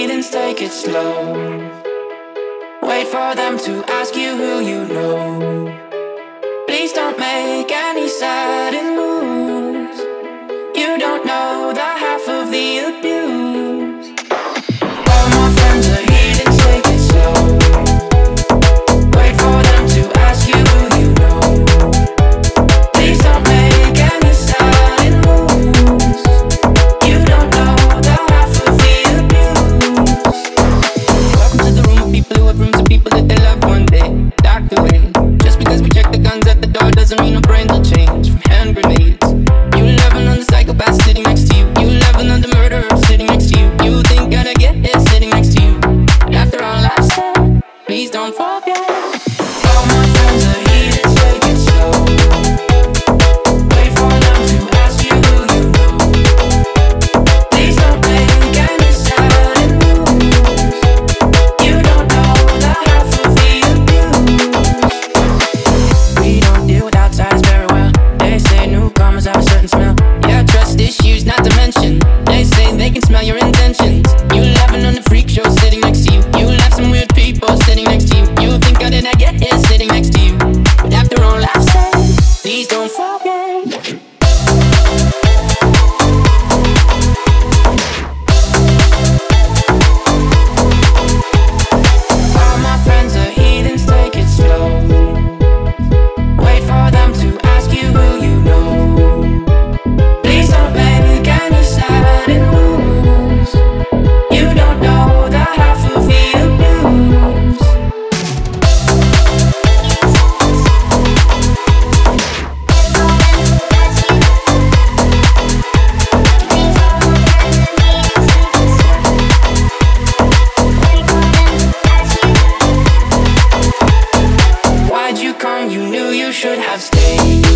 feelings, take it slow. Wait for them to ask you who you know. Please don't make any should have stayed.